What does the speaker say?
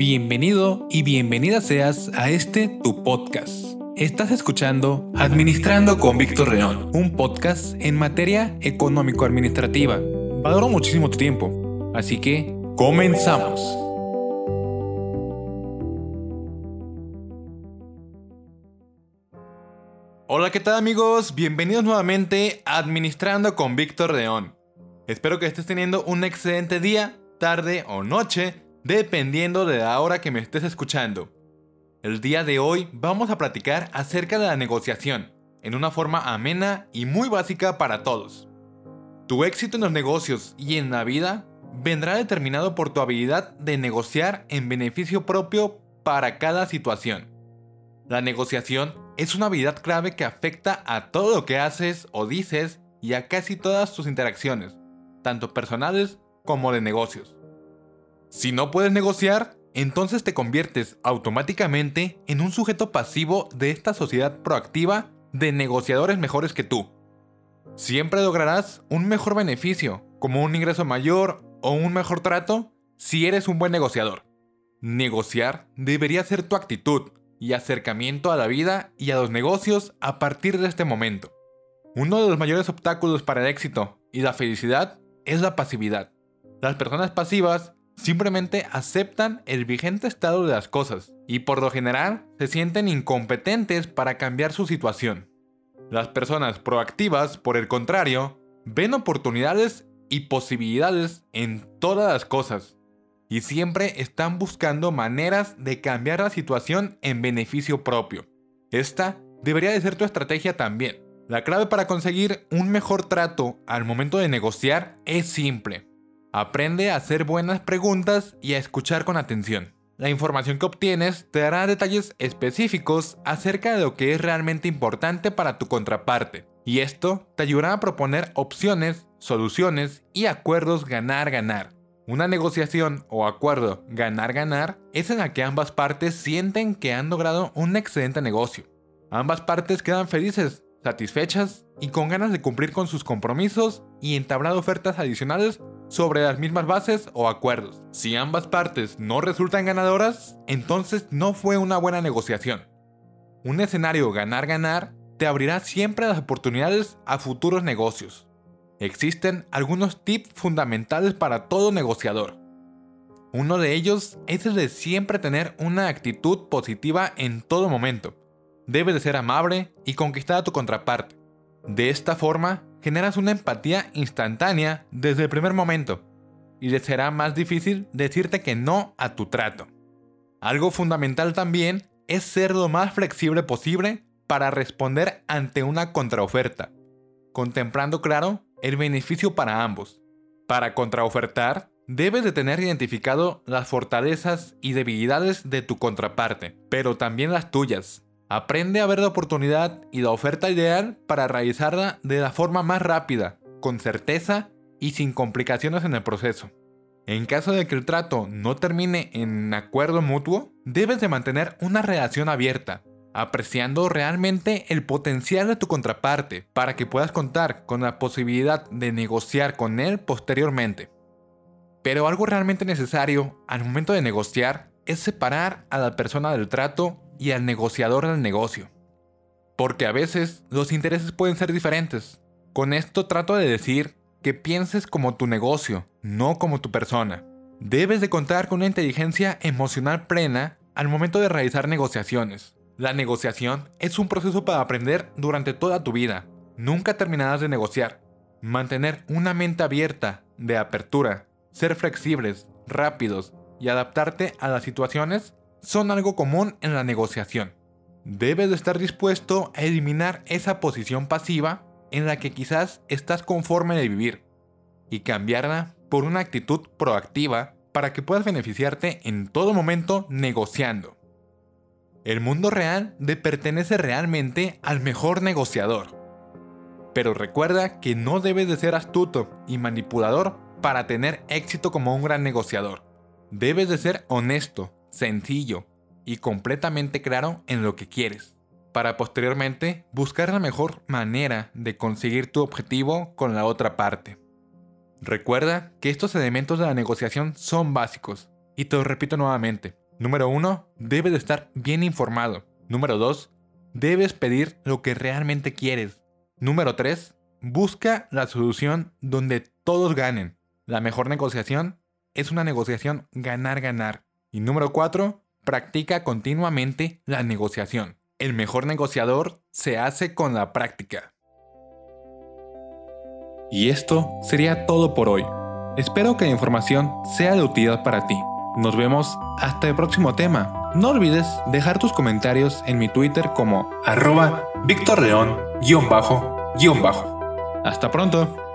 Bienvenido y bienvenida seas a este tu podcast. Estás escuchando Administrando con Víctor León, un podcast en materia económico-administrativa. Valoro muchísimo tu tiempo, así que comenzamos. Hola, ¿qué tal amigos? Bienvenidos nuevamente a Administrando con Víctor León. Espero que estés teniendo un excelente día, tarde o noche dependiendo de la hora que me estés escuchando. El día de hoy vamos a platicar acerca de la negociación, en una forma amena y muy básica para todos. Tu éxito en los negocios y en la vida vendrá determinado por tu habilidad de negociar en beneficio propio para cada situación. La negociación es una habilidad clave que afecta a todo lo que haces o dices y a casi todas tus interacciones, tanto personales como de negocios. Si no puedes negociar, entonces te conviertes automáticamente en un sujeto pasivo de esta sociedad proactiva de negociadores mejores que tú. Siempre lograrás un mejor beneficio, como un ingreso mayor o un mejor trato, si eres un buen negociador. Negociar debería ser tu actitud y acercamiento a la vida y a los negocios a partir de este momento. Uno de los mayores obstáculos para el éxito y la felicidad es la pasividad. Las personas pasivas simplemente aceptan el vigente estado de las cosas y por lo general se sienten incompetentes para cambiar su situación. Las personas proactivas, por el contrario, ven oportunidades y posibilidades en todas las cosas y siempre están buscando maneras de cambiar la situación en beneficio propio. Esta debería de ser tu estrategia también. La clave para conseguir un mejor trato al momento de negociar es simple Aprende a hacer buenas preguntas y a escuchar con atención. La información que obtienes te dará detalles específicos acerca de lo que es realmente importante para tu contraparte, y esto te ayudará a proponer opciones, soluciones y acuerdos ganar-ganar. Una negociación o acuerdo ganar-ganar es en la que ambas partes sienten que han logrado un excelente negocio. Ambas partes quedan felices, satisfechas y con ganas de cumplir con sus compromisos y entablar ofertas adicionales sobre las mismas bases o acuerdos. Si ambas partes no resultan ganadoras, entonces no fue una buena negociación. Un escenario ganar-ganar te abrirá siempre las oportunidades a futuros negocios. Existen algunos tips fundamentales para todo negociador. Uno de ellos es el de siempre tener una actitud positiva en todo momento. Debes de ser amable y conquistar a tu contraparte. De esta forma, generas una empatía instantánea desde el primer momento y le será más difícil decirte que no a tu trato. Algo fundamental también es ser lo más flexible posible para responder ante una contraoferta, contemplando claro el beneficio para ambos. Para contraofertar, debes de tener identificado las fortalezas y debilidades de tu contraparte, pero también las tuyas, Aprende a ver la oportunidad y la oferta ideal para realizarla de la forma más rápida, con certeza y sin complicaciones en el proceso. En caso de que el trato no termine en acuerdo mutuo, debes de mantener una relación abierta, apreciando realmente el potencial de tu contraparte para que puedas contar con la posibilidad de negociar con él posteriormente. Pero algo realmente necesario al momento de negociar es separar a la persona del trato y al negociador del negocio. Porque a veces los intereses pueden ser diferentes. Con esto trato de decir que pienses como tu negocio, no como tu persona. Debes de contar con una inteligencia emocional plena al momento de realizar negociaciones. La negociación es un proceso para aprender durante toda tu vida. Nunca terminarás de negociar. Mantener una mente abierta, de apertura, ser flexibles, rápidos y adaptarte a las situaciones son algo común en la negociación. Debes de estar dispuesto a eliminar esa posición pasiva en la que quizás estás conforme de vivir y cambiarla por una actitud proactiva para que puedas beneficiarte en todo momento negociando. El mundo real le pertenece realmente al mejor negociador. Pero recuerda que no debes de ser astuto y manipulador para tener éxito como un gran negociador. Debes de ser honesto, sencillo y completamente claro en lo que quieres, para posteriormente buscar la mejor manera de conseguir tu objetivo con la otra parte. Recuerda que estos elementos de la negociación son básicos, y te lo repito nuevamente, Número 1. Debes de estar bien informado. Número 2. Debes pedir lo que realmente quieres. Número 3. Busca la solución donde todos ganen. La mejor negociación es una negociación ganar-ganar. Y número 4. Practica continuamente la negociación. El mejor negociador se hace con la práctica. Y esto sería todo por hoy. Espero que la información sea de utilidad para ti. Nos vemos hasta el próximo tema. No olvides dejar tus comentarios en mi Twitter como arroba Víctor bajo Hasta pronto.